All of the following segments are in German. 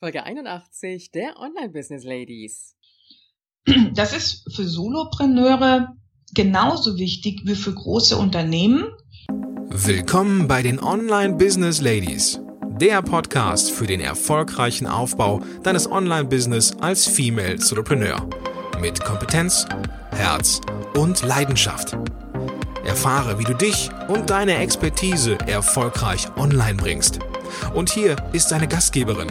Folge 81 der Online Business Ladies. Das ist für Solopreneure genauso wichtig wie für große Unternehmen. Willkommen bei den Online Business Ladies, der Podcast für den erfolgreichen Aufbau deines Online-Business als Female Solopreneur mit Kompetenz, Herz und Leidenschaft. Erfahre, wie du dich und deine Expertise erfolgreich online bringst. Und hier ist deine Gastgeberin,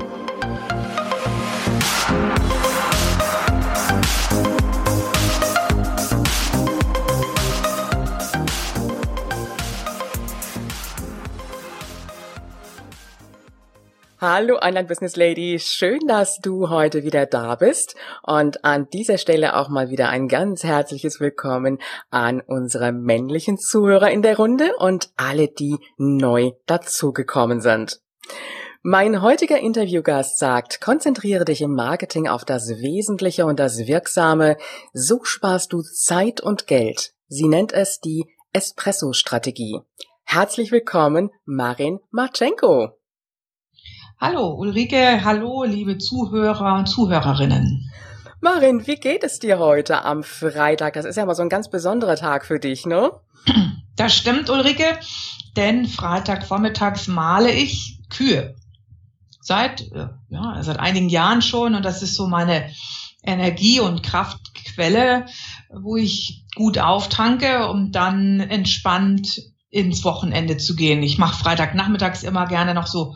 Hallo Online Business Lady, schön, dass du heute wieder da bist und an dieser Stelle auch mal wieder ein ganz herzliches Willkommen an unsere männlichen Zuhörer in der Runde und alle, die neu dazugekommen sind. Mein heutiger Interviewgast sagt, konzentriere dich im Marketing auf das Wesentliche und das Wirksame, so sparst du Zeit und Geld. Sie nennt es die Espresso-Strategie. Herzlich willkommen, Marin Marchenko. Hallo Ulrike, hallo liebe Zuhörer und Zuhörerinnen. Marin, wie geht es dir heute am Freitag? Das ist ja mal so ein ganz besonderer Tag für dich, ne? Das stimmt, Ulrike, denn Freitagvormittags male ich Kühe. Seit, äh, ja, seit einigen Jahren schon und das ist so meine Energie- und Kraftquelle, wo ich gut auftanke, um dann entspannt ins Wochenende zu gehen. Ich mache Freitagnachmittags immer gerne noch so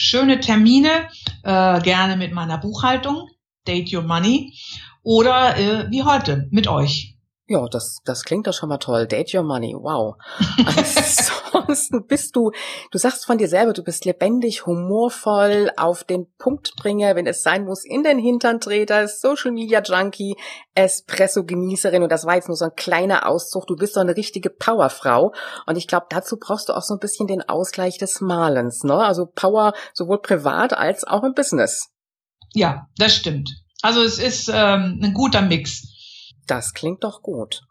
schöne Termine, äh, gerne mit meiner Buchhaltung, Date Your Money, oder äh, wie heute mit euch. Ja, das, das klingt doch schon mal toll. Date your money. Wow. Ansonsten bist du, du sagst von dir selber, du bist lebendig, humorvoll, auf den Punktbringer, wenn es sein muss, in den Hinterntreter, Social Media Junkie, Espresso Genießerin und das war jetzt nur so ein kleiner Auszug. Du bist so eine richtige Powerfrau und ich glaube, dazu brauchst du auch so ein bisschen den Ausgleich des Malens, ne? Also Power sowohl privat als auch im Business. Ja, das stimmt. Also es ist ähm, ein guter Mix. Das klingt doch gut.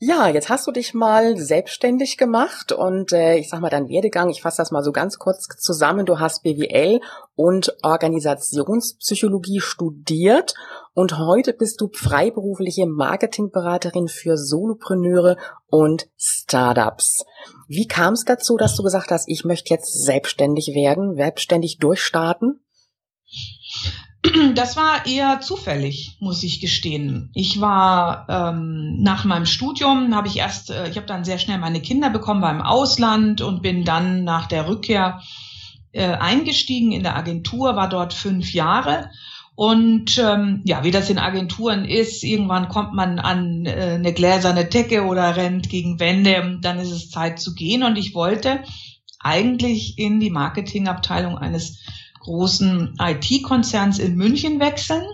Ja, jetzt hast du dich mal selbstständig gemacht und äh, ich sag mal dein Werdegang, ich fasse das mal so ganz kurz zusammen. Du hast BWL und Organisationspsychologie studiert und heute bist du freiberufliche Marketingberaterin für Solopreneure und Startups. Wie kam es dazu, dass du gesagt hast, ich möchte jetzt selbstständig werden, selbstständig durchstarten? Das war eher zufällig, muss ich gestehen. Ich war ähm, nach meinem Studium, habe ich erst, äh, ich habe dann sehr schnell meine Kinder bekommen beim Ausland und bin dann nach der Rückkehr äh, eingestiegen in der Agentur, war dort fünf Jahre. Und ähm, ja, wie das in Agenturen ist, irgendwann kommt man an äh, eine gläserne Decke oder rennt gegen Wände und dann ist es Zeit zu gehen. Und ich wollte eigentlich in die Marketingabteilung eines großen IT-Konzerns in München wechseln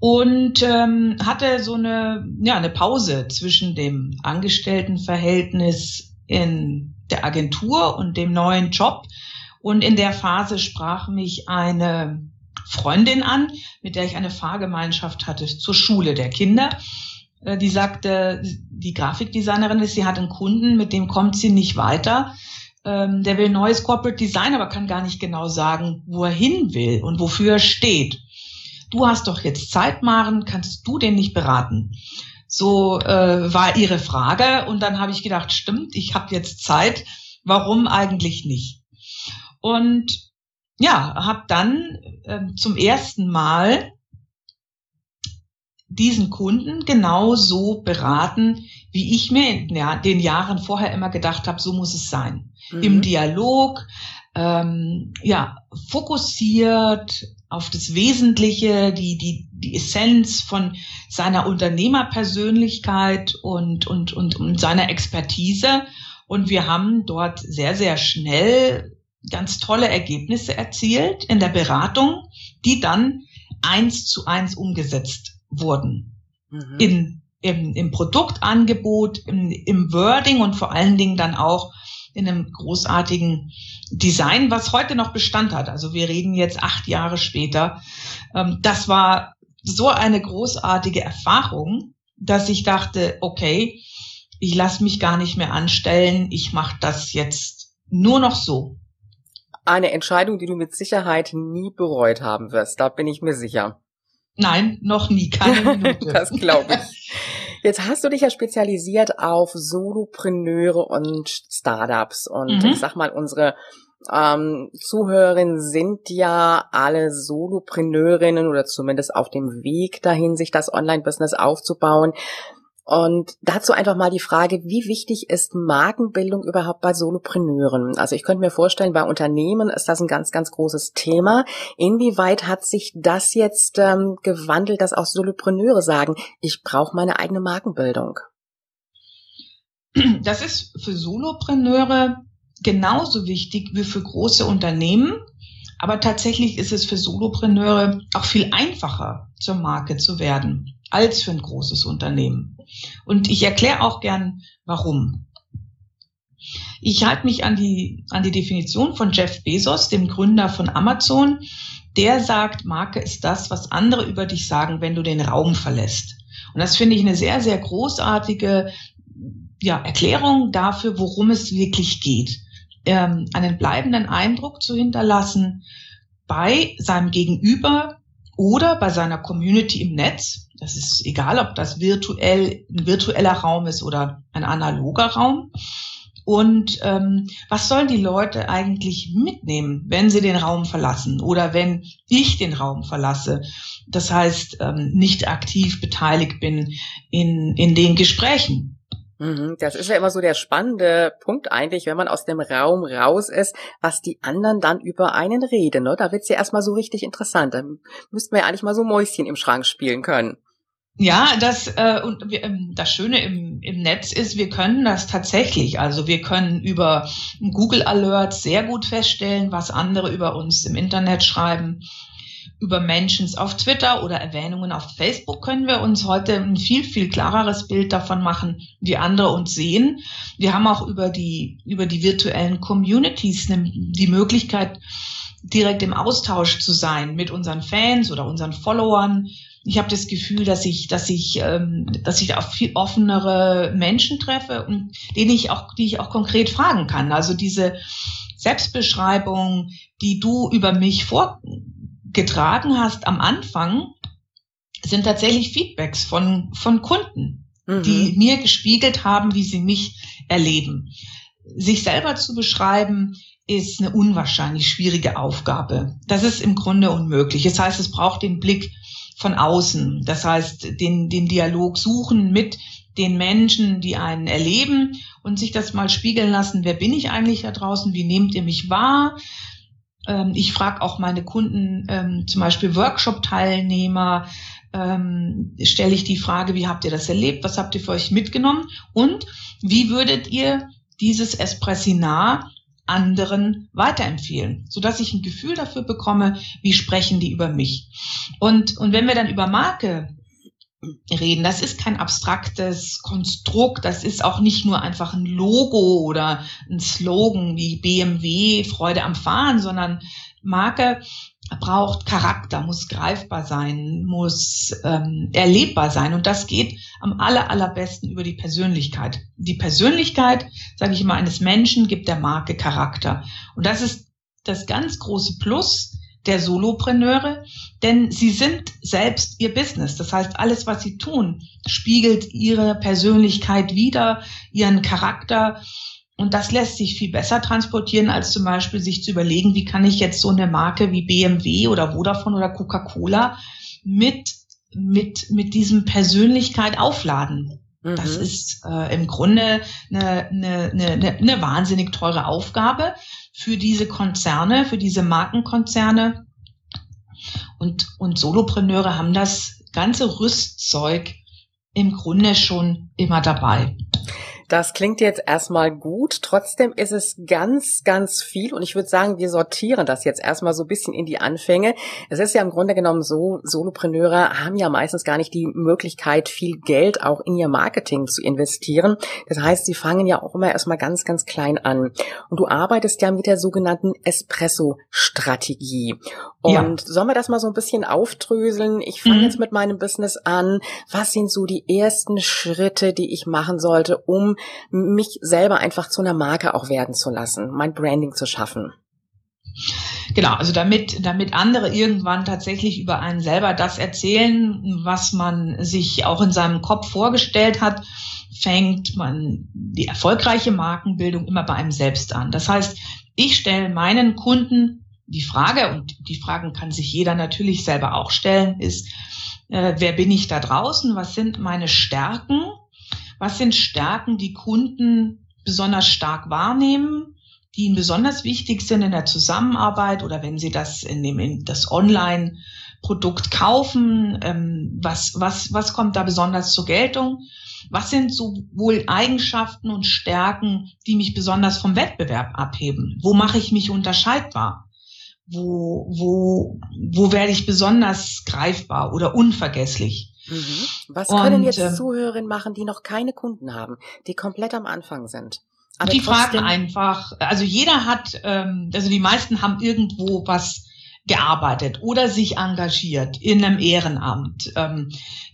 und ähm, hatte so eine, ja, eine Pause zwischen dem Angestelltenverhältnis in der Agentur und dem neuen Job. Und in der Phase sprach mich eine Freundin an, mit der ich eine Fahrgemeinschaft hatte zur Schule der Kinder. Äh, die sagte, die Grafikdesignerin ist, sie hat einen Kunden, mit dem kommt sie nicht weiter ähm, der will neues Corporate Design, aber kann gar nicht genau sagen, wo er hin will und wofür er steht. Du hast doch jetzt Zeit, Maren, kannst du den nicht beraten? So äh, war ihre Frage und dann habe ich gedacht, stimmt, ich habe jetzt Zeit, warum eigentlich nicht? Und ja, habe dann äh, zum ersten Mal diesen Kunden genau so beraten, wie ich mir in den Jahren vorher immer gedacht habe, so muss es sein mhm. im Dialog, ähm, ja, fokussiert auf das Wesentliche, die, die, die Essenz von seiner Unternehmerpersönlichkeit und, und, und, und seiner Expertise. Und wir haben dort sehr, sehr schnell ganz tolle Ergebnisse erzielt in der Beratung, die dann eins zu eins umgesetzt wurden. Mhm. In, im, Im Produktangebot, im, im Wording und vor allen Dingen dann auch in einem großartigen Design, was heute noch Bestand hat. Also wir reden jetzt acht Jahre später. Ähm, das war so eine großartige Erfahrung, dass ich dachte, okay, ich lasse mich gar nicht mehr anstellen, ich mache das jetzt nur noch so. Eine Entscheidung, die du mit Sicherheit nie bereut haben wirst, da bin ich mir sicher. Nein, noch nie, keine Minute. das glaube ich. Jetzt hast du dich ja spezialisiert auf Solopreneure und Startups und mhm. ich sag mal, unsere ähm, Zuhörerinnen sind ja alle Solopreneurinnen oder zumindest auf dem Weg dahin, sich das Online-Business aufzubauen. Und dazu einfach mal die Frage, wie wichtig ist Markenbildung überhaupt bei Solopreneuren? Also ich könnte mir vorstellen, bei Unternehmen ist das ein ganz, ganz großes Thema. Inwieweit hat sich das jetzt ähm, gewandelt, dass auch Solopreneure sagen, ich brauche meine eigene Markenbildung? Das ist für Solopreneure genauso wichtig wie für große Unternehmen. Aber tatsächlich ist es für Solopreneure auch viel einfacher, zur Marke zu werden, als für ein großes Unternehmen. Und ich erkläre auch gern, warum. Ich halte mich an die, an die Definition von Jeff Bezos, dem Gründer von Amazon. Der sagt, Marke ist das, was andere über dich sagen, wenn du den Raum verlässt. Und das finde ich eine sehr, sehr großartige ja, Erklärung dafür, worum es wirklich geht ähm, einen bleibenden Eindruck zu hinterlassen bei seinem Gegenüber oder bei seiner Community im Netz. Das ist egal, ob das virtuell ein virtueller Raum ist oder ein analoger Raum. Und ähm, was sollen die Leute eigentlich mitnehmen, wenn sie den Raum verlassen oder wenn ich den Raum verlasse? Das heißt, ähm, nicht aktiv beteiligt bin in, in den Gesprächen. Mhm, das ist ja immer so der spannende Punkt eigentlich, wenn man aus dem Raum raus ist, was die anderen dann über einen reden. Ne? Da wird's ja erstmal so richtig interessant. Da müssten wir ja eigentlich mal so Mäuschen im Schrank spielen können. Ja, das äh, und wir, ähm, das Schöne im, im Netz ist, wir können das tatsächlich. Also wir können über Google Alerts sehr gut feststellen, was andere über uns im Internet schreiben über Mentions auf Twitter oder Erwähnungen auf Facebook können wir uns heute ein viel, viel klareres Bild davon machen, wie andere uns sehen. Wir haben auch über die, über die virtuellen Communities die Möglichkeit, direkt im Austausch zu sein mit unseren Fans oder unseren Followern. Ich habe das Gefühl, dass ich, dass ich, ähm, dass ich auf viel offenere Menschen treffe und denen ich auch, die ich auch konkret fragen kann. Also diese Selbstbeschreibung, die du über mich vor, getragen hast am Anfang, sind tatsächlich Feedbacks von, von Kunden, mhm. die mir gespiegelt haben, wie sie mich erleben. Sich selber zu beschreiben, ist eine unwahrscheinlich schwierige Aufgabe. Das ist im Grunde unmöglich. Das heißt, es braucht den Blick von außen. Das heißt, den, den Dialog suchen mit den Menschen, die einen erleben und sich das mal spiegeln lassen. Wer bin ich eigentlich da draußen? Wie nehmt ihr mich wahr? Ähm, ich frage auch meine Kunden, ähm, zum Beispiel Workshop-Teilnehmer, ähm, stelle ich die Frage, wie habt ihr das erlebt? Was habt ihr für euch mitgenommen? Und wie würdet ihr dieses Espressinar anderen weiterempfehlen, so dass ich ein Gefühl dafür bekomme, wie sprechen die über mich. Und, und wenn wir dann über Marke reden. Das ist kein abstraktes Konstrukt, das ist auch nicht nur einfach ein Logo oder ein Slogan wie BMW, Freude am Fahren, sondern Marke braucht Charakter, muss greifbar sein, muss ähm, erlebbar sein. Und das geht am aller, allerbesten über die Persönlichkeit. Die Persönlichkeit, sage ich immer, eines Menschen gibt der Marke Charakter. Und das ist das ganz große Plus, der Solopreneure, denn sie sind selbst ihr Business. Das heißt, alles, was sie tun, spiegelt ihre Persönlichkeit wider, ihren Charakter. Und das lässt sich viel besser transportieren, als zum Beispiel sich zu überlegen, wie kann ich jetzt so eine Marke wie BMW oder Vodafone oder Coca-Cola mit, mit, mit diesem Persönlichkeit aufladen. Das mhm. ist äh, im Grunde eine, eine, eine, eine wahnsinnig teure Aufgabe für diese Konzerne, für diese Markenkonzerne. Und, und Solopreneure haben das ganze Rüstzeug im Grunde schon immer dabei. Das klingt jetzt erstmal gut. Trotzdem ist es ganz, ganz viel. Und ich würde sagen, wir sortieren das jetzt erstmal so ein bisschen in die Anfänge. Es ist ja im Grunde genommen so, Solopreneure haben ja meistens gar nicht die Möglichkeit, viel Geld auch in ihr Marketing zu investieren. Das heißt, sie fangen ja auch immer erstmal ganz, ganz klein an. Und du arbeitest ja mit der sogenannten Espresso-Strategie. Und ja. sollen wir das mal so ein bisschen aufdröseln? Ich fange mhm. jetzt mit meinem Business an. Was sind so die ersten Schritte, die ich machen sollte, um mich selber einfach zu einer Marke auch werden zu lassen, mein Branding zu schaffen? Genau, also damit, damit andere irgendwann tatsächlich über einen selber das erzählen, was man sich auch in seinem Kopf vorgestellt hat, fängt man die erfolgreiche Markenbildung immer bei einem selbst an. Das heißt, ich stelle meinen Kunden die Frage, und die Fragen kann sich jeder natürlich selber auch stellen, ist, äh, wer bin ich da draußen? Was sind meine Stärken? Was sind Stärken, die Kunden besonders stark wahrnehmen? die ihnen besonders wichtig sind in der Zusammenarbeit oder wenn sie das in dem in das Online-Produkt kaufen, ähm, was, was, was kommt da besonders zur Geltung? Was sind sowohl Eigenschaften und Stärken, die mich besonders vom Wettbewerb abheben? Wo mache ich mich unterscheidbar? Wo, wo, wo werde ich besonders greifbar oder unvergesslich? Mhm. Was können und, jetzt ähm, Zuhörerinnen machen, die noch keine Kunden haben, die komplett am Anfang sind? Aber die fragen einfach, also jeder hat, ähm, also die meisten haben irgendwo was gearbeitet oder sich engagiert in einem Ehrenamt. Ähm,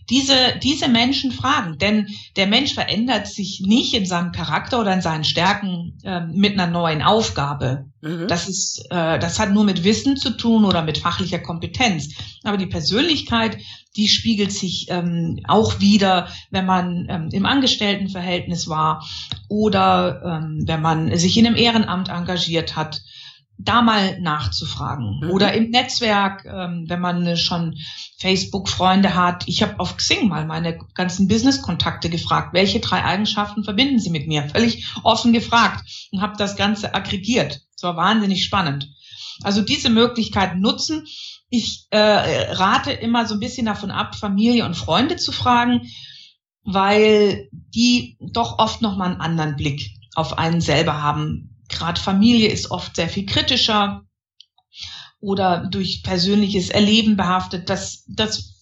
diese, diese Menschen fragen, denn der Mensch verändert sich nicht in seinem Charakter oder in seinen Stärken äh, mit einer neuen Aufgabe. Mhm. Das ist, äh, das hat nur mit Wissen zu tun oder mit fachlicher Kompetenz. Aber die Persönlichkeit, die spiegelt sich ähm, auch wieder, wenn man ähm, im Angestelltenverhältnis war oder ähm, wenn man sich in einem Ehrenamt engagiert hat da mal nachzufragen. Mhm. Oder im Netzwerk, ähm, wenn man schon Facebook-Freunde hat. Ich habe auf Xing mal meine ganzen Business-Kontakte gefragt, welche drei Eigenschaften verbinden sie mit mir? Völlig offen gefragt und habe das Ganze aggregiert. Es war wahnsinnig spannend. Also diese Möglichkeit nutzen. Ich äh, rate immer so ein bisschen davon ab, Familie und Freunde zu fragen, weil die doch oft noch mal einen anderen Blick auf einen selber haben, gerade Familie ist oft sehr viel kritischer oder durch persönliches Erleben behaftet. Das, das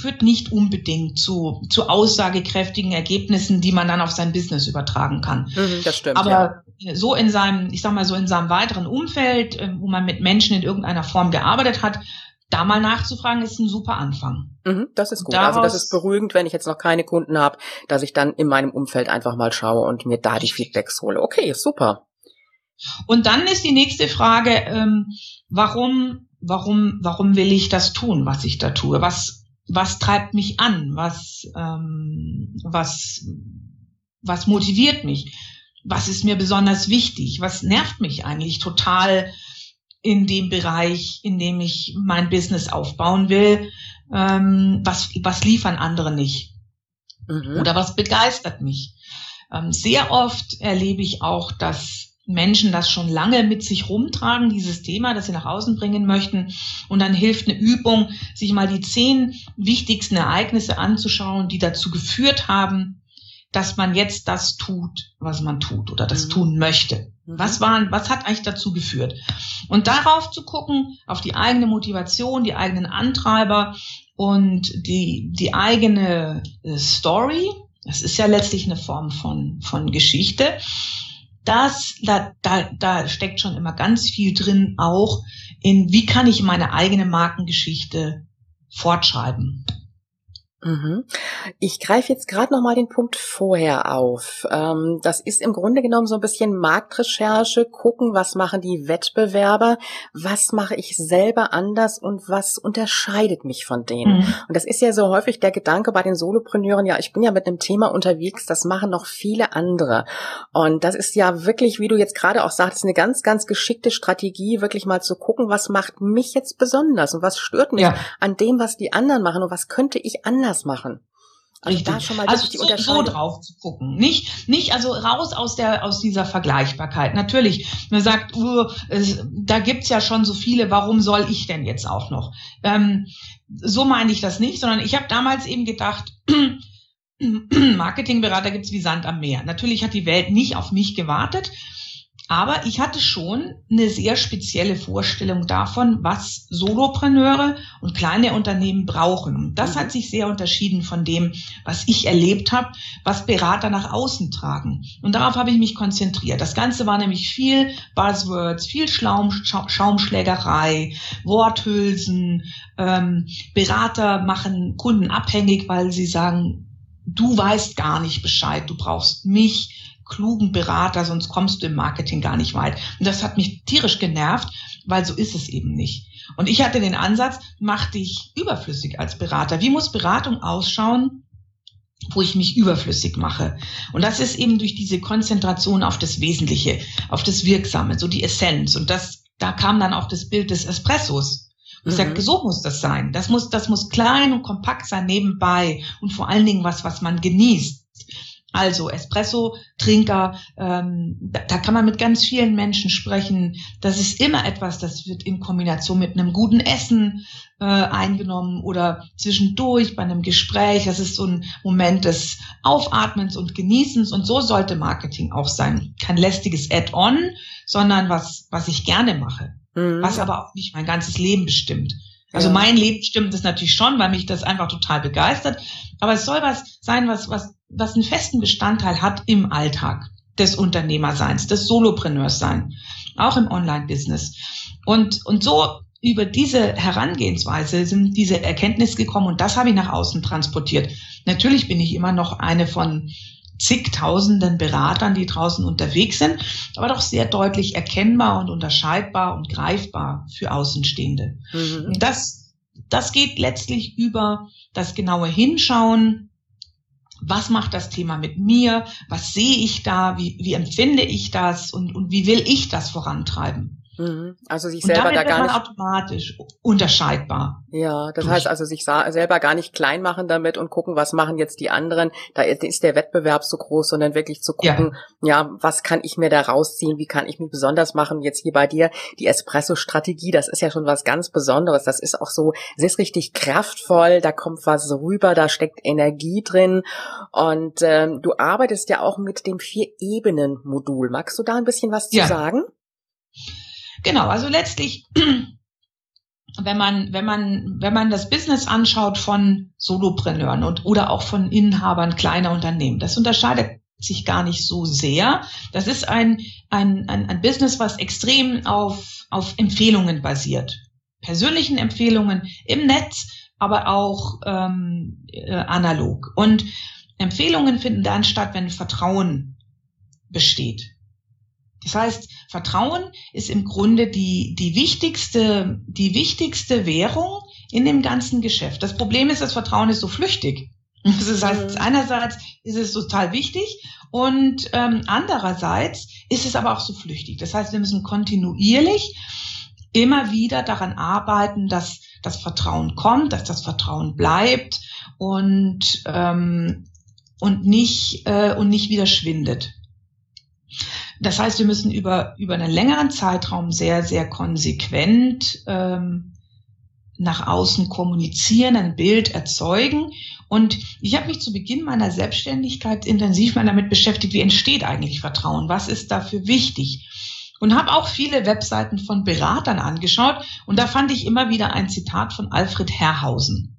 führt nicht unbedingt zu, zu aussagekräftigen Ergebnissen, die man dann auf sein Business übertragen kann. Mhm, das stimmt. Aber ja. so in seinem, ich sag mal so in seinem weiteren Umfeld, äh, wo man mit Menschen in irgendeiner Form gearbeitet hat, da mal nachzufragen, ist ein super Anfang. Mhm, das ist gut. Daraus, also das ist beruhigend, wenn ich jetzt noch keine Kunden habe, dass ich dann in meinem Umfeld einfach mal schaue und mir da die Feedbacks hole. Okay, super. Und dann ist die nächste Frage, ähm, warum, warum, warum will ich das tun, was ich da tue? Was, was treibt mich an? Was, ähm, was, was motiviert mich? Was ist mir besonders wichtig? Was nervt mich eigentlich total in dem Bereich, in dem ich mein Business aufbauen will? Ähm, was, was liefern andere nicht? Mhm. Oder was begeistert mich? Ähm, sehr oft erlebe ich auch, dass Menschen das schon lange mit sich rumtragen, dieses Thema, das sie nach außen bringen möchten. Und dann hilft eine Übung, sich mal die zehn wichtigsten Ereignisse anzuschauen, die dazu geführt haben, dass man jetzt das tut, was man tut oder das mhm. tun möchte. Mhm. Was waren, was hat eigentlich dazu geführt? Und darauf zu gucken, auf die eigene Motivation, die eigenen Antreiber und die, die eigene äh, Story. Das ist ja letztlich eine Form von, von Geschichte das, da, da, da steckt schon immer ganz viel drin, auch in wie kann ich meine eigene Markengeschichte fortschreiben. Mhm. Ich greife jetzt gerade noch mal den Punkt vorher auf. Ähm, das ist im Grunde genommen so ein bisschen Marktrecherche, gucken, was machen die Wettbewerber, was mache ich selber anders und was unterscheidet mich von denen. Mhm. Und das ist ja so häufig der Gedanke bei den Solopreneuren, ja, ich bin ja mit einem Thema unterwegs, das machen noch viele andere. Und das ist ja wirklich, wie du jetzt gerade auch sagtest, eine ganz, ganz geschickte Strategie, wirklich mal zu gucken, was macht mich jetzt besonders und was stört mich ja. an dem, was die anderen machen und was könnte ich anders anders machen. Also Richtig. da schon mal also die so, so drauf zu gucken. Nicht, nicht also raus aus der aus dieser Vergleichbarkeit. Natürlich, man sagt, uh, es, da gibt's ja schon so viele, warum soll ich denn jetzt auch noch? Ähm, so meine ich das nicht, sondern ich habe damals eben gedacht, Marketingberater gibt's wie Sand am Meer. Natürlich hat die Welt nicht auf mich gewartet. Aber ich hatte schon eine sehr spezielle Vorstellung davon, was Solopreneure und kleine Unternehmen brauchen. Und das mhm. hat sich sehr unterschieden von dem, was ich erlebt habe, was Berater nach außen tragen. Und darauf habe ich mich konzentriert. Das Ganze war nämlich viel Buzzwords, viel Schlaum, Schaumschlägerei, Worthülsen. Ähm, Berater machen Kunden abhängig, weil sie sagen, du weißt gar nicht Bescheid, du brauchst mich klugen Berater, sonst kommst du im Marketing gar nicht weit. Und das hat mich tierisch genervt, weil so ist es eben nicht. Und ich hatte den Ansatz, mach dich überflüssig als Berater. Wie muss Beratung ausschauen, wo ich mich überflüssig mache? Und das ist eben durch diese Konzentration auf das Wesentliche, auf das Wirksame, so die Essenz. Und das, da kam dann auch das Bild des Espressos. Und ich mhm. sagte, so muss das sein. Das muss, das muss klein und kompakt sein nebenbei und vor allen Dingen was, was man genießt. Also Espresso-Trinker, ähm, da, da, kann man mit ganz vielen Menschen sprechen. Das ist immer etwas, das wird in Kombination mit einem guten Essen äh, eingenommen oder zwischendurch bei einem Gespräch. Das ist so ein Moment des Aufatmens und Genießens und so sollte Marketing auch sein. Kein lästiges Add-on, sondern was, was ich gerne mache, mhm. was aber auch nicht mein ganzes Leben bestimmt. Also ja. mein Leben stimmt das natürlich schon, weil mich das einfach total begeistert. Aber es soll was sein, was, was was einen festen Bestandteil hat im Alltag des Unternehmerseins, des Solopreneursseins, auch im Online-Business. Und, und so über diese Herangehensweise sind diese Erkenntnisse gekommen und das habe ich nach außen transportiert. Natürlich bin ich immer noch eine von zigtausenden Beratern, die draußen unterwegs sind, aber doch sehr deutlich erkennbar und unterscheidbar und greifbar für Außenstehende. Mhm. Und das, das geht letztlich über das genaue Hinschauen, was macht das Thema mit mir, was sehe ich da, wie, wie empfinde ich das? Und, und wie will ich das vorantreiben. Mhm. Also sich selber da gar nicht automatisch unterscheidbar. Ja, das durch. heißt also sich selber gar nicht klein machen damit und gucken, was machen jetzt die anderen. Da ist der Wettbewerb so groß, sondern wirklich zu gucken, ja, ja was kann ich mir da rausziehen, wie kann ich mich besonders machen. Jetzt hier bei dir die Espresso-Strategie, das ist ja schon was ganz Besonderes. Das ist auch so, es ist richtig kraftvoll, da kommt was rüber, da steckt Energie drin und ähm, du arbeitest ja auch mit dem Vier-Ebenen-Modul. Magst du da ein bisschen was zu ja. sagen? Genau, also letztlich, wenn man, wenn man, wenn man das Business anschaut von Solopreneuren und, oder auch von Inhabern kleiner Unternehmen, das unterscheidet sich gar nicht so sehr. Das ist ein, ein, ein, ein Business, was extrem auf, auf Empfehlungen basiert. Persönlichen Empfehlungen im Netz, aber auch ähm, äh, analog. Und Empfehlungen finden dann statt, wenn Vertrauen besteht. Das heißt, Vertrauen ist im Grunde die, die wichtigste, die wichtigste Währung in dem ganzen Geschäft. Das Problem ist, das Vertrauen ist so flüchtig. Das heißt, mhm. einerseits ist es total wichtig und ähm, andererseits ist es aber auch so flüchtig. Das heißt, wir müssen kontinuierlich immer wieder daran arbeiten, dass das Vertrauen kommt, dass das Vertrauen bleibt und ähm, und nicht äh, und nicht wieder schwindet. Das heißt, wir müssen über, über einen längeren Zeitraum sehr, sehr konsequent ähm, nach außen kommunizieren, ein Bild erzeugen. Und ich habe mich zu Beginn meiner Selbstständigkeit intensiv mal damit beschäftigt, wie entsteht eigentlich Vertrauen? Was ist dafür wichtig? Und habe auch viele Webseiten von Beratern angeschaut. Und da fand ich immer wieder ein Zitat von Alfred Herrhausen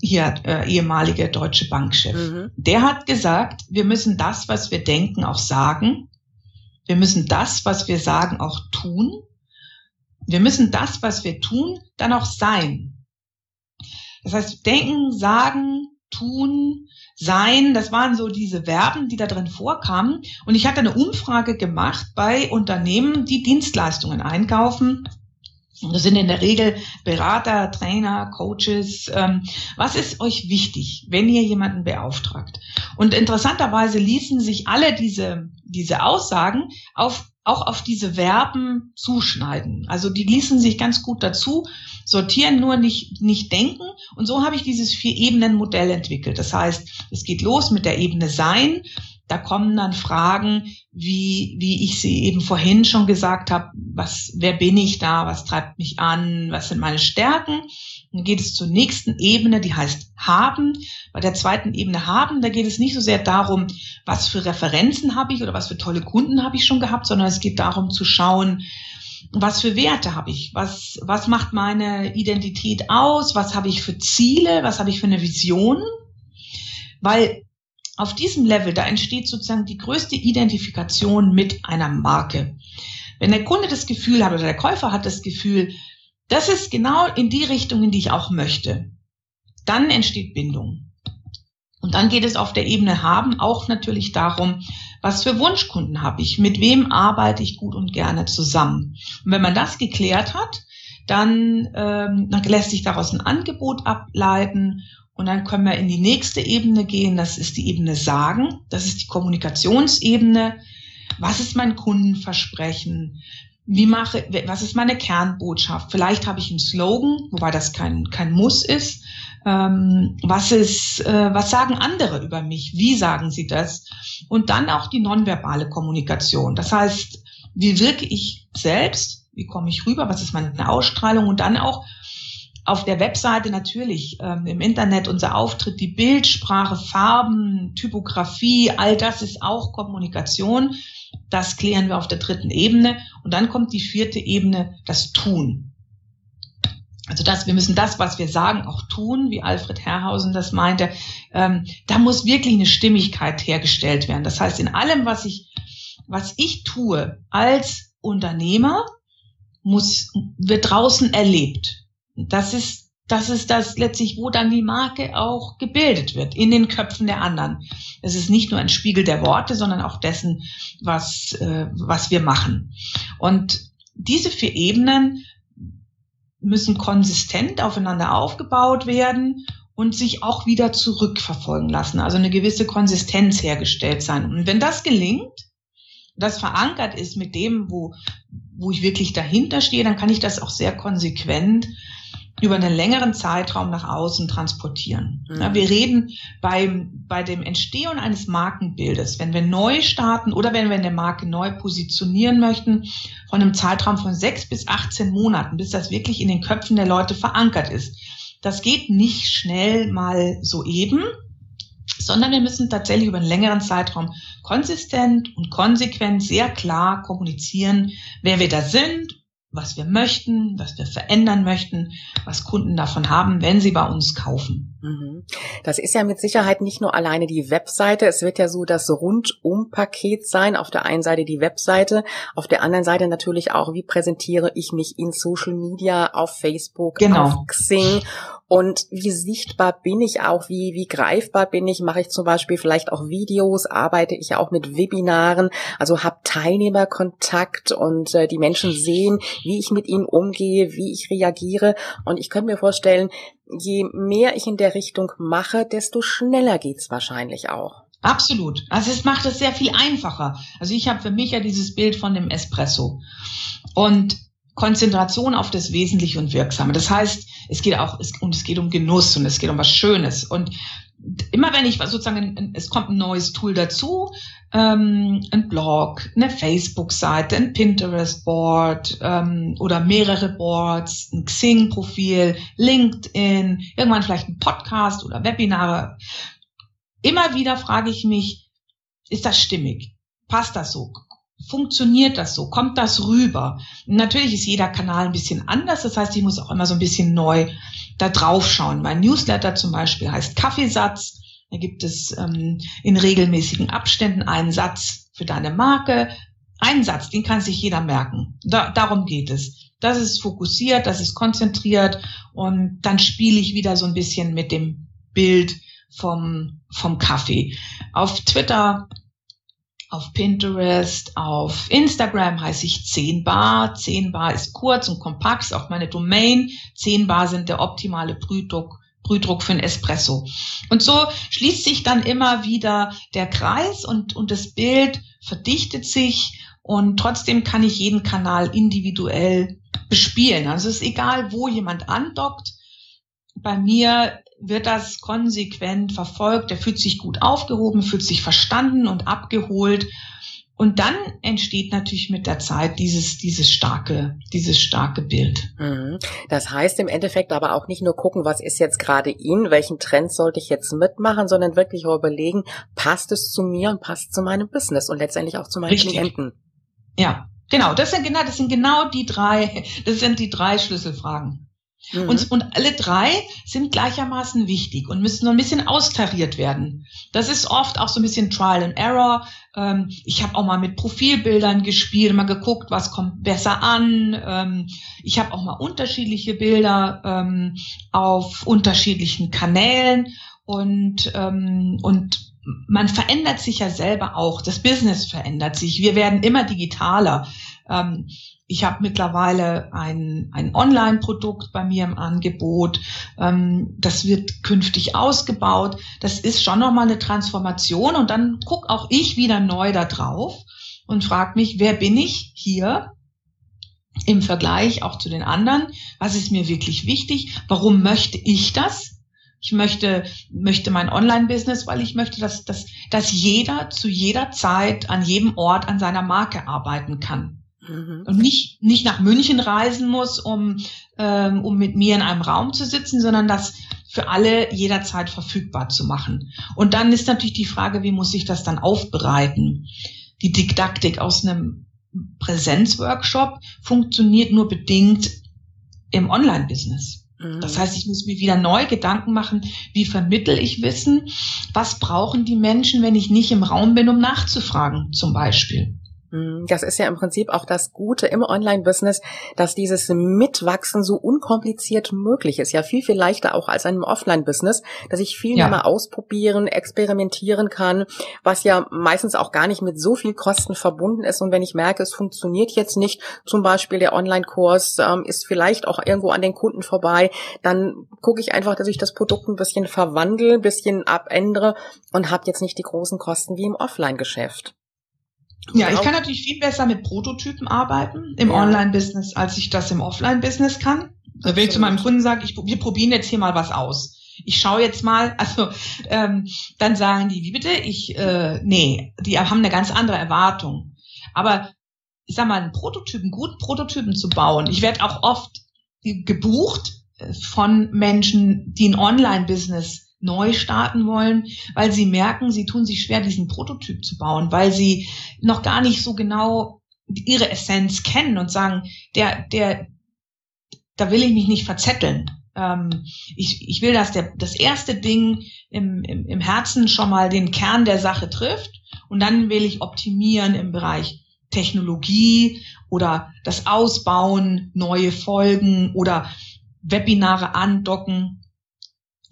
hier äh, ehemalige deutsche Bankchef. Mhm. Der hat gesagt, wir müssen das, was wir denken, auch sagen. Wir müssen das, was wir sagen, auch tun. Wir müssen das, was wir tun, dann auch sein. Das heißt, denken, sagen, tun, sein, das waren so diese Verben, die da drin vorkamen. Und ich hatte eine Umfrage gemacht bei Unternehmen, die Dienstleistungen einkaufen das sind in der Regel Berater, Trainer, Coaches. Ähm, was ist euch wichtig, wenn ihr jemanden beauftragt? Und interessanterweise ließen sich alle diese, diese Aussagen auf, auch auf diese Verben zuschneiden. Also die ließen sich ganz gut dazu sortieren, nur nicht, nicht denken. Und so habe ich dieses Vier-Ebenen-Modell entwickelt. Das heißt, es geht los mit der Ebene Sein. Da kommen dann Fragen, wie, wie ich sie eben vorhin schon gesagt habe, was, wer bin ich da, was treibt mich an, was sind meine Stärken. Dann geht es zur nächsten Ebene, die heißt haben. Bei der zweiten Ebene haben, da geht es nicht so sehr darum, was für Referenzen habe ich oder was für tolle Kunden habe ich schon gehabt, sondern es geht darum zu schauen, was für Werte habe ich, was, was macht meine Identität aus, was habe ich für Ziele, was habe ich für eine Vision. Weil auf diesem Level, da entsteht sozusagen die größte Identifikation mit einer Marke. Wenn der Kunde das Gefühl hat oder der Käufer hat das Gefühl, das ist genau in die Richtung, in die ich auch möchte, dann entsteht Bindung. Und dann geht es auf der Ebene haben auch natürlich darum, was für Wunschkunden habe ich, mit wem arbeite ich gut und gerne zusammen. Und wenn man das geklärt hat, dann, ähm, dann lässt sich daraus ein Angebot ableiten und dann können wir in die nächste Ebene gehen. Das ist die Ebene Sagen. Das ist die Kommunikationsebene. Was ist mein Kundenversprechen? Wie mache, was ist meine Kernbotschaft? Vielleicht habe ich einen Slogan, wobei das kein, kein Muss ist. Ähm, was ist, äh, was sagen andere über mich? Wie sagen sie das? Und dann auch die nonverbale Kommunikation. Das heißt, wie wirke ich selbst? Wie komme ich rüber? Was ist meine Ausstrahlung? Und dann auch, auf der Webseite natürlich, ähm, im Internet unser Auftritt, die Bildsprache, Farben, Typografie, all das ist auch Kommunikation. Das klären wir auf der dritten Ebene. Und dann kommt die vierte Ebene, das Tun. Also das, wir müssen das, was wir sagen, auch tun, wie Alfred Herrhausen das meinte. Ähm, da muss wirklich eine Stimmigkeit hergestellt werden. Das heißt, in allem, was ich, was ich tue als Unternehmer, muss, wird draußen erlebt. Das ist, das ist das letztlich, wo dann die Marke auch gebildet wird, in den Köpfen der anderen. Es ist nicht nur ein Spiegel der Worte, sondern auch dessen, was, äh, was wir machen. Und diese vier Ebenen müssen konsistent aufeinander aufgebaut werden und sich auch wieder zurückverfolgen lassen, also eine gewisse Konsistenz hergestellt sein. Und wenn das gelingt, das verankert ist mit dem, wo, wo ich wirklich dahinter stehe, dann kann ich das auch sehr konsequent über einen längeren Zeitraum nach außen transportieren. Mhm. Ja, wir reden beim, bei dem Entstehen eines Markenbildes, wenn wir neu starten oder wenn wir eine Marke neu positionieren möchten, von einem Zeitraum von sechs bis 18 Monaten, bis das wirklich in den Köpfen der Leute verankert ist. Das geht nicht schnell mal so eben, sondern wir müssen tatsächlich über einen längeren Zeitraum konsistent und konsequent sehr klar kommunizieren, wer wir da sind was wir möchten, was wir verändern möchten, was Kunden davon haben, wenn sie bei uns kaufen. Mhm. Das ist ja mit Sicherheit nicht nur alleine die Webseite. Es wird ja so das Rundum-Paket sein. Auf der einen Seite die Webseite, auf der anderen Seite natürlich auch, wie präsentiere ich mich in Social Media, auf Facebook, genau. auf Xing und wie sichtbar bin ich auch, wie, wie greifbar bin ich, mache ich zum Beispiel vielleicht auch Videos, arbeite ich auch mit Webinaren, also habe Teilnehmerkontakt und äh, die Menschen sehen, wie ich mit ihnen umgehe, wie ich reagiere. Und ich könnte mir vorstellen, je mehr ich in der Richtung mache, desto schneller geht's wahrscheinlich auch. Absolut. Also es macht es sehr viel einfacher. Also ich habe für mich ja dieses Bild von dem Espresso. Und Konzentration auf das Wesentliche und Wirksame. Das heißt, es geht auch, es, und es geht um Genuss und es geht um was Schönes. Und immer wenn ich sozusagen, es kommt ein neues Tool dazu, ähm, ein Blog, eine Facebook-Seite, ein Pinterest-Board ähm, oder mehrere Boards, ein Xing-Profil, LinkedIn, irgendwann vielleicht ein Podcast oder Webinare. Immer wieder frage ich mich, ist das stimmig? Passt das so? Funktioniert das so? Kommt das rüber? Natürlich ist jeder Kanal ein bisschen anders, das heißt, ich muss auch immer so ein bisschen neu da drauf schauen. Mein Newsletter zum Beispiel heißt Kaffeesatz. Da gibt es ähm, in regelmäßigen Abständen einen Satz für deine Marke. Einen Satz, den kann sich jeder merken. Da, darum geht es. Das ist fokussiert, das ist konzentriert und dann spiele ich wieder so ein bisschen mit dem Bild vom, vom Kaffee. Auf Twitter auf Pinterest, auf Instagram heiße ich 10 Bar. 10 Bar ist kurz und kompakt, ist auch meine Domain. 10 Bar sind der optimale Brühdruck, Brühdruck für ein Espresso. Und so schließt sich dann immer wieder der Kreis und, und das Bild verdichtet sich und trotzdem kann ich jeden Kanal individuell bespielen. Also es ist egal, wo jemand andockt bei mir wird das konsequent verfolgt. Der fühlt sich gut aufgehoben, fühlt sich verstanden und abgeholt. Und dann entsteht natürlich mit der Zeit dieses, dieses starke, dieses starke Bild. Mhm. Das heißt im Endeffekt aber auch nicht nur gucken, was ist jetzt gerade in, welchen Trend sollte ich jetzt mitmachen, sondern wirklich überlegen, passt es zu mir und passt zu meinem Business und letztendlich auch zu meinen Richtig. Klienten. Ja, genau. Das sind genau, das sind genau die drei, das sind die drei Schlüsselfragen. Mhm. Und, und alle drei sind gleichermaßen wichtig und müssen noch ein bisschen austariert werden. Das ist oft auch so ein bisschen Trial and Error. Ähm, ich habe auch mal mit Profilbildern gespielt, mal geguckt, was kommt besser an. Ähm, ich habe auch mal unterschiedliche Bilder ähm, auf unterschiedlichen Kanälen und, ähm, und man verändert sich ja selber auch. Das Business verändert sich. Wir werden immer digitaler. Ähm, ich habe mittlerweile ein, ein Online-Produkt bei mir im Angebot. Ähm, das wird künftig ausgebaut. Das ist schon nochmal eine Transformation. Und dann guck auch ich wieder neu da drauf und frage mich, wer bin ich hier? Im Vergleich auch zu den anderen. Was ist mir wirklich wichtig? Warum möchte ich das? Ich möchte, möchte mein Online-Business, weil ich möchte, dass, dass, dass jeder zu jeder Zeit an jedem Ort an seiner Marke arbeiten kann. Mhm. Und nicht, nicht nach München reisen muss, um, ähm, um mit mir in einem Raum zu sitzen, sondern das für alle jederzeit verfügbar zu machen. Und dann ist natürlich die Frage, wie muss ich das dann aufbereiten? Die Didaktik aus einem Präsenzworkshop funktioniert nur bedingt im Online-Business. Mhm. Das heißt, ich muss mir wieder neu Gedanken machen, wie vermittel ich Wissen? Was brauchen die Menschen, wenn ich nicht im Raum bin, um nachzufragen, zum Beispiel? Mhm. Das ist ja im Prinzip auch das Gute im Online-Business, dass dieses Mitwachsen so unkompliziert möglich ist. Ja, viel, viel leichter auch als einem Offline-Business, dass ich viel ja. mehr ausprobieren, experimentieren kann, was ja meistens auch gar nicht mit so viel Kosten verbunden ist. Und wenn ich merke, es funktioniert jetzt nicht, zum Beispiel der Online-Kurs ähm, ist vielleicht auch irgendwo an den Kunden vorbei, dann gucke ich einfach, dass ich das Produkt ein bisschen verwandle, ein bisschen abändere und habe jetzt nicht die großen Kosten wie im Offline-Geschäft. Ja, ich kann natürlich viel besser mit Prototypen arbeiten im. Online-Business, als ich das im Offline-Business kann. Also wenn ich zu meinem Kunden sage, ich, wir probieren jetzt hier mal was aus. Ich schaue jetzt mal, also ähm, dann sagen die, wie bitte? Ich, äh, nee, die haben eine ganz andere Erwartung. Aber ich sag mal, einen Prototypen, guten Prototypen zu bauen. Ich werde auch oft gebucht äh, von Menschen, die ein Online-Business neu starten wollen, weil sie merken, sie tun sich schwer, diesen Prototyp zu bauen, weil sie noch gar nicht so genau ihre Essenz kennen und sagen, der, der, da will ich mich nicht verzetteln. Ähm, ich, ich will, dass der, das erste Ding im, im, im Herzen schon mal den Kern der Sache trifft und dann will ich optimieren im Bereich Technologie oder das Ausbauen, neue Folgen oder Webinare andocken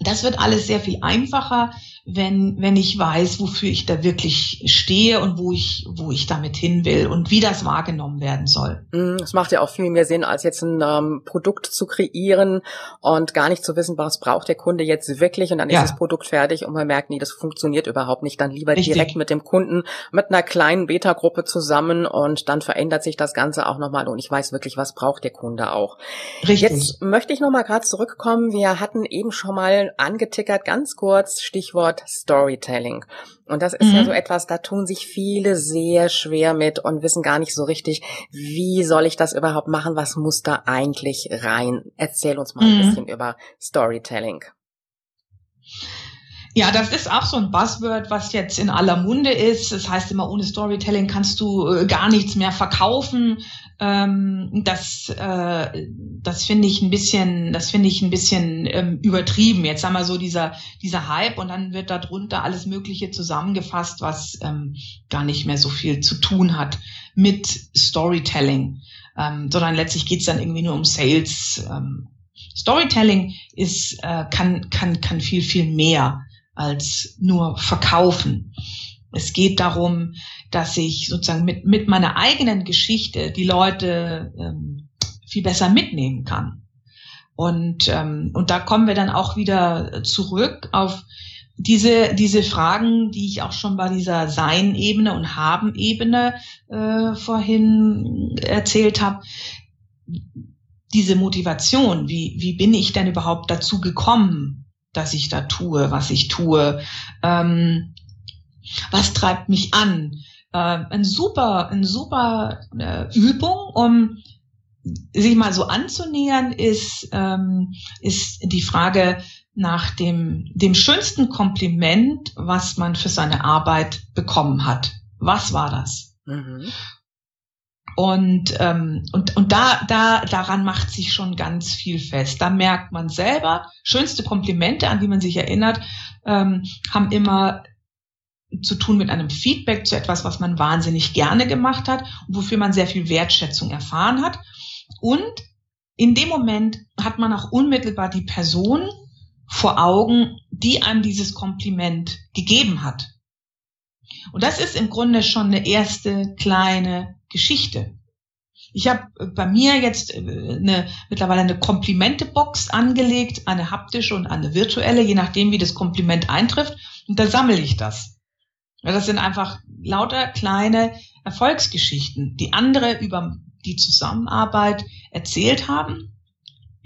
das wird alles sehr viel einfacher, wenn, wenn ich weiß, wofür ich da wirklich stehe und wo ich, wo ich damit hin will und wie das wahrgenommen werden soll. Mhm, es macht ja auch viel mehr Sinn, als jetzt ein ähm, Produkt zu kreieren und gar nicht zu wissen, was braucht der Kunde jetzt wirklich und dann ja. ist das Produkt fertig und man merkt, nee, das funktioniert überhaupt nicht. Dann lieber Richtig. direkt mit dem Kunden, mit einer kleinen Beta-Gruppe zusammen und dann verändert sich das Ganze auch nochmal und ich weiß wirklich, was braucht der Kunde auch. Richtig. Jetzt möchte ich nochmal gerade zurückkommen. Wir hatten eben schon mal angetickert, ganz kurz, Stichwort Storytelling. Und das ist mhm. ja so etwas, da tun sich viele sehr schwer mit und wissen gar nicht so richtig, wie soll ich das überhaupt machen? Was muss da eigentlich rein? Erzähl uns mal mhm. ein bisschen über Storytelling. Ja, das ist auch so ein Buzzword, was jetzt in aller Munde ist. Das heißt immer, ohne Storytelling kannst du äh, gar nichts mehr verkaufen. Ähm, das äh, das finde ich ein bisschen, das finde ich ein bisschen ähm, übertrieben. Jetzt haben wir so dieser dieser Hype und dann wird darunter alles Mögliche zusammengefasst, was ähm, gar nicht mehr so viel zu tun hat mit Storytelling, ähm, sondern letztlich geht's dann irgendwie nur um Sales. Ähm, Storytelling ist äh, kann kann kann viel viel mehr als nur verkaufen. Es geht darum, dass ich sozusagen mit, mit meiner eigenen Geschichte die Leute ähm, viel besser mitnehmen kann. Und, ähm, und da kommen wir dann auch wieder zurück auf diese, diese Fragen, die ich auch schon bei dieser Sein-Ebene und Haben-Ebene äh, vorhin erzählt habe diese Motivation, wie, wie bin ich denn überhaupt dazu gekommen, dass ich da tue, was ich tue? Ähm, was treibt mich an? Äh, ein super, ein super äh, Übung, um sich mal so anzunähern, ist, ähm, ist die Frage nach dem, dem schönsten Kompliment, was man für seine Arbeit bekommen hat. Was war das? Mhm. Und, ähm, und, und da, da, daran macht sich schon ganz viel fest. Da merkt man selber, schönste Komplimente, an die man sich erinnert, ähm, haben immer zu tun mit einem Feedback zu etwas, was man wahnsinnig gerne gemacht hat und wofür man sehr viel Wertschätzung erfahren hat. Und in dem Moment hat man auch unmittelbar die Person vor Augen, die einem dieses Kompliment gegeben hat. Und das ist im Grunde schon eine erste kleine Geschichte. Ich habe äh, bei mir jetzt äh, eine, mittlerweile eine Komplimente-Box angelegt, eine haptische und eine virtuelle, je nachdem, wie das Kompliment eintrifft. Und da sammle ich das. Das sind einfach lauter kleine Erfolgsgeschichten, die andere über die Zusammenarbeit erzählt haben.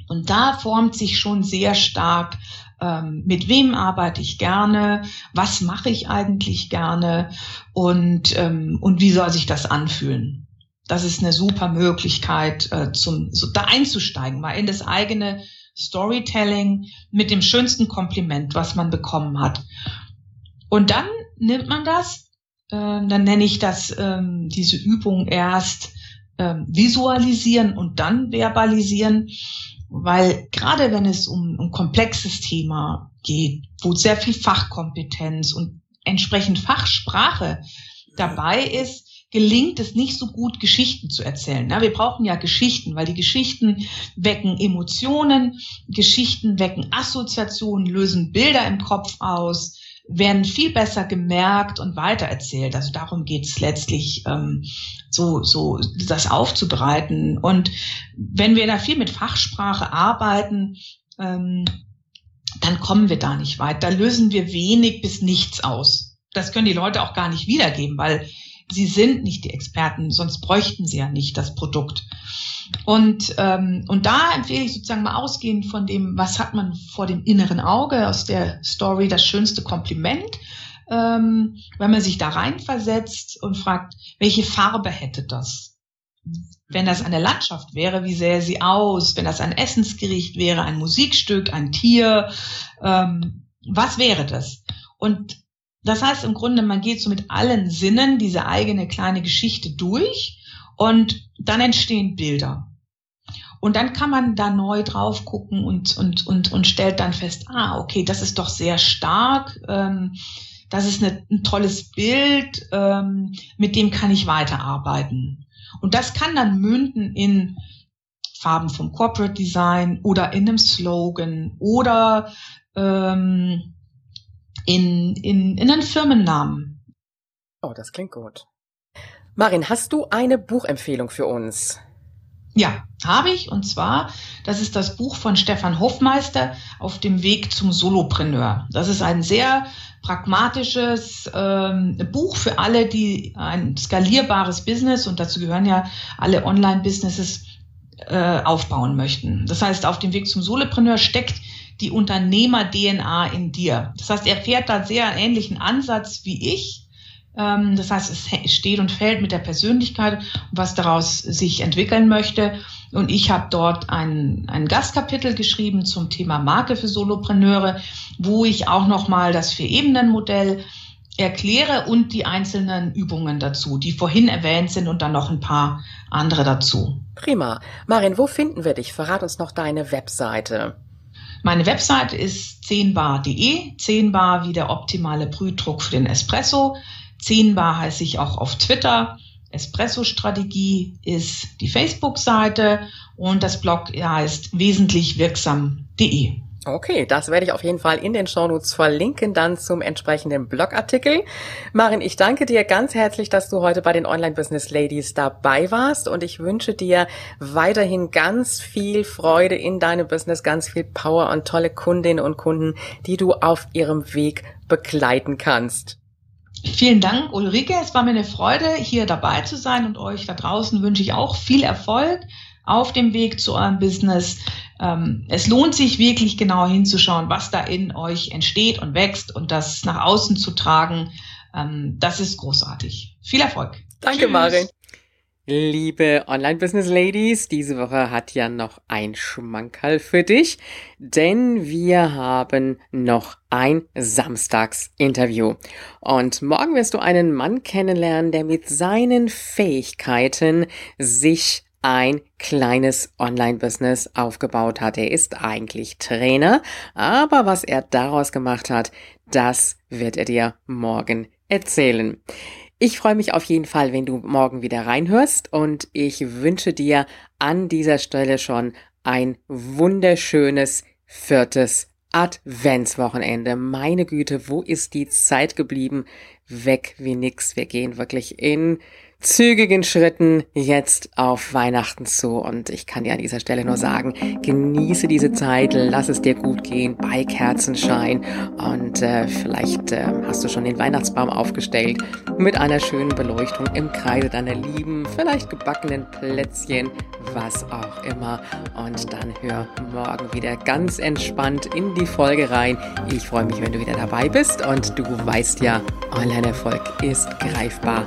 Und da formt sich schon sehr stark, ähm, mit wem arbeite ich gerne, was mache ich eigentlich gerne und, ähm, und wie soll sich das anfühlen. Das ist eine super Möglichkeit, äh, zum, so da einzusteigen, mal in das eigene Storytelling mit dem schönsten Kompliment, was man bekommen hat. Und dann nimmt man das, äh, dann nenne ich das ähm, diese Übung erst äh, visualisieren und dann verbalisieren, weil gerade wenn es um ein komplexes Thema geht, wo sehr viel Fachkompetenz und entsprechend Fachsprache dabei ist, gelingt es nicht so gut, Geschichten zu erzählen. Ja, wir brauchen ja Geschichten, weil die Geschichten wecken Emotionen, Geschichten wecken Assoziationen, lösen Bilder im Kopf aus, werden viel besser gemerkt und weitererzählt. Also darum geht es letztlich, ähm, so, so das aufzubereiten. Und wenn wir da viel mit Fachsprache arbeiten, ähm, dann kommen wir da nicht weit. Da lösen wir wenig bis nichts aus. Das können die Leute auch gar nicht wiedergeben, weil sie sind nicht die Experten, sonst bräuchten sie ja nicht das Produkt. Und, ähm, und da empfehle ich sozusagen mal ausgehend von dem, was hat man vor dem inneren Auge aus der Story, das schönste Kompliment, ähm, wenn man sich da reinversetzt und fragt, welche Farbe hätte das? Wenn das eine Landschaft wäre, wie sähe sie aus? Wenn das ein Essensgericht wäre, ein Musikstück, ein Tier, ähm, was wäre das? Und das heißt im Grunde, man geht so mit allen Sinnen diese eigene kleine Geschichte durch und dann entstehen Bilder. Und dann kann man da neu drauf gucken und, und, und, und stellt dann fest, ah, okay, das ist doch sehr stark, ähm, das ist eine, ein tolles Bild, ähm, mit dem kann ich weiterarbeiten. Und das kann dann münden in Farben vom Corporate Design oder in einem Slogan oder ähm, in, in, in einen Firmennamen. Oh, das klingt gut. Marin, hast du eine Buchempfehlung für uns? Ja, habe ich. Und zwar, das ist das Buch von Stefan Hofmeister auf dem Weg zum Solopreneur. Das ist ein sehr pragmatisches ähm, Buch für alle, die ein skalierbares Business, und dazu gehören ja alle Online-Businesses, äh, aufbauen möchten. Das heißt, auf dem Weg zum Solopreneur steckt die Unternehmer-DNA in dir. Das heißt, er fährt da sehr einen ähnlichen Ansatz wie ich das heißt, es steht und fällt mit der Persönlichkeit, was daraus sich entwickeln möchte. Und ich habe dort ein, ein Gastkapitel geschrieben zum Thema Marke für Solopreneure, wo ich auch nochmal das Vier-Ebenen-Modell erkläre und die einzelnen Übungen dazu, die vorhin erwähnt sind und dann noch ein paar andere dazu. Prima. Marin, wo finden wir dich? Verrat uns noch deine Webseite. Meine Webseite ist 10bar.de, 10 bar wie der optimale Brühdruck für den Espresso. 10 Bar heiße ich auch auf Twitter. Espresso-Strategie ist die Facebook-Seite und das Blog heißt wesentlichwirksam.de. Okay, das werde ich auf jeden Fall in den Shownotes verlinken, dann zum entsprechenden Blogartikel. Marin, ich danke dir ganz herzlich, dass du heute bei den Online Business Ladies dabei warst und ich wünsche dir weiterhin ganz viel Freude in deinem Business, ganz viel Power und tolle Kundinnen und Kunden, die du auf ihrem Weg begleiten kannst. Vielen Dank, Ulrike. Es war mir eine Freude, hier dabei zu sein und euch da draußen wünsche ich auch viel Erfolg. auf dem Weg zu eurem Business. Ähm, es lohnt sich wirklich genau hinzuschauen, was da in euch entsteht und wächst und das nach außen zu tragen. Ähm, das ist großartig. Viel Erfolg. Danke, Tschüss. Marin. Liebe Online-Business-Ladies, diese Woche hat ja noch ein Schmankerl für dich, denn wir haben noch ein Samstagsinterview. Und morgen wirst du einen Mann kennenlernen, der mit seinen Fähigkeiten sich ein kleines Online-Business aufgebaut hat. Er ist eigentlich Trainer, aber was er daraus gemacht hat, das wird er dir morgen erzählen. Ich freue mich auf jeden Fall, wenn du morgen wieder reinhörst und ich wünsche dir an dieser Stelle schon ein wunderschönes viertes Adventswochenende. Meine Güte, wo ist die Zeit geblieben? Weg wie nix. Wir gehen wirklich in zügigen Schritten jetzt auf Weihnachten zu. Und ich kann dir an dieser Stelle nur sagen, genieße diese Zeit, lass es dir gut gehen bei Kerzenschein. Und äh, vielleicht äh, hast du schon den Weihnachtsbaum aufgestellt mit einer schönen Beleuchtung im Kreise deiner Lieben, vielleicht gebackenen Plätzchen, was auch immer. Und dann hör morgen wieder ganz entspannt in die Folge rein. Ich freue mich, wenn du wieder dabei bist. Und du weißt ja, Online-Erfolg ist greifbar